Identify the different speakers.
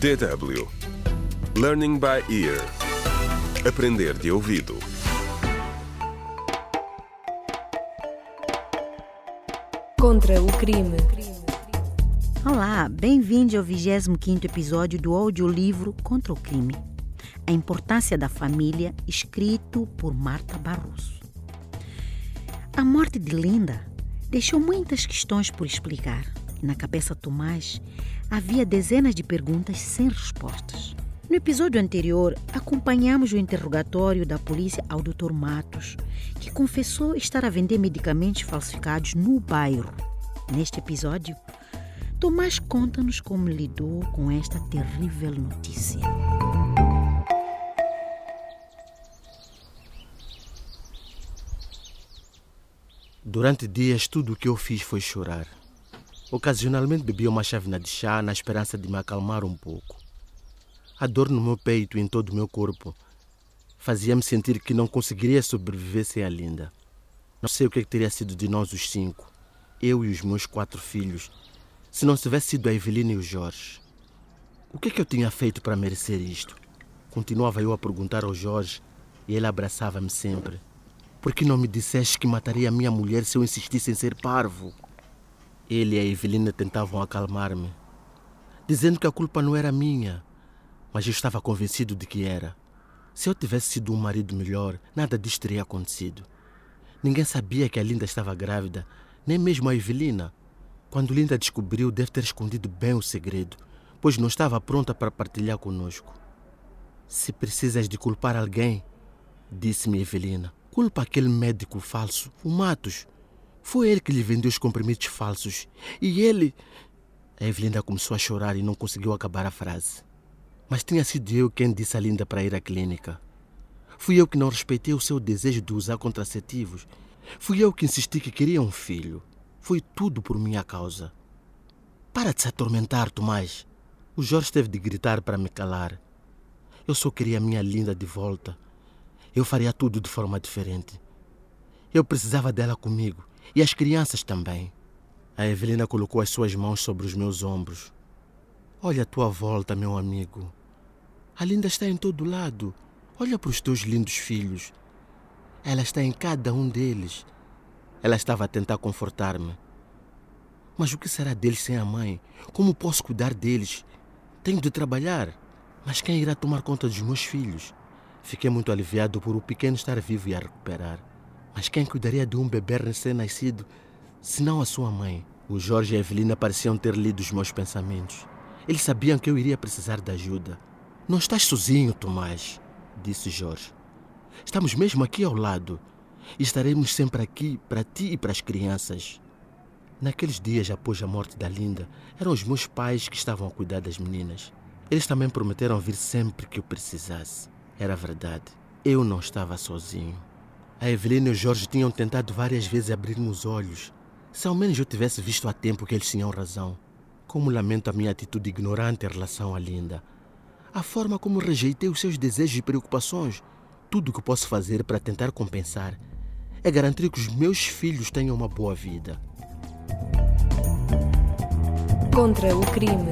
Speaker 1: DW Learning by Ear Aprender de ouvido
Speaker 2: Contra o crime.
Speaker 3: Olá, bem-vindo ao 25º episódio do audiolivro Contra o Crime. A importância da família, escrito por Marta Barroso. A morte de Linda deixou muitas questões por explicar. Na cabeça de Tomás havia dezenas de perguntas sem respostas. No episódio anterior, acompanhamos o interrogatório da polícia ao Dr. Matos, que confessou estar a vender medicamentos falsificados no bairro. Neste episódio, Tomás conta-nos como lidou com esta terrível notícia.
Speaker 4: Durante dias, tudo o que eu fiz foi chorar. Ocasionalmente bebia uma chávena de chá na esperança de me acalmar um pouco. A dor no meu peito e em todo o meu corpo fazia-me sentir que não conseguiria sobreviver sem a Linda. Não sei o que, é teria sido de nós os cinco, eu e os meus quatro filhos, se não tivesse sido a Evelina e o Jorge. O que é que eu tinha feito para merecer isto? Continuava eu a perguntar ao Jorge e ele abraçava-me sempre. Por que não me disseste que mataria a minha mulher se eu insistisse em ser parvo? Ele e a Evelina tentavam acalmar-me, dizendo que a culpa não era minha, mas eu estava convencido de que era. Se eu tivesse sido um marido melhor, nada disto teria acontecido. Ninguém sabia que a Linda estava grávida, nem mesmo a Evelina. Quando Linda descobriu, deve ter escondido bem o segredo, pois não estava pronta para partilhar conosco. Se precisas de culpar alguém, disse-me Evelina, culpa aquele médico falso, o Matos. Foi ele que lhe vendeu os comprimidos falsos. E ele. A Evelina começou a chorar e não conseguiu acabar a frase. Mas tinha sido eu quem disse a Linda para ir à clínica. Fui eu que não respeitei o seu desejo de usar contraceptivos. Fui eu que insisti que queria um filho. Foi tudo por minha causa. Para de se atormentar, Tomás. O Jorge teve de gritar para me calar. Eu só queria a minha linda de volta. Eu faria tudo de forma diferente. Eu precisava dela comigo e as crianças também. A Evelina colocou as suas mãos sobre os meus ombros. Olha a tua volta, meu amigo. A Linda está em todo lado. Olha para os teus lindos filhos. Ela está em cada um deles. Ela estava a tentar confortar-me. Mas o que será deles sem a mãe? Como posso cuidar deles? Tenho de trabalhar. Mas quem irá tomar conta dos meus filhos? Fiquei muito aliviado por o pequeno estar vivo e a recuperar. Mas quem cuidaria de um bebê recém-nascido, se não a sua mãe? O Jorge e a Evelina pareciam ter lido os meus pensamentos. Eles sabiam que eu iria precisar de ajuda. Não estás sozinho, Tomás, disse Jorge. Estamos mesmo aqui ao lado e estaremos sempre aqui para ti e para as crianças. Naqueles dias após a morte da Linda, eram os meus pais que estavam a cuidar das meninas. Eles também prometeram vir sempre que eu precisasse. Era verdade, eu não estava sozinho. A Evelina e o Jorge tinham tentado várias vezes abrir-me os olhos. Se ao menos eu tivesse visto a tempo que eles tinham razão. Como lamento a minha atitude ignorante em relação à Linda. A forma como rejeitei os seus desejos e preocupações. Tudo o que posso fazer para tentar compensar é garantir que os meus filhos tenham uma boa vida.
Speaker 2: Contra o crime.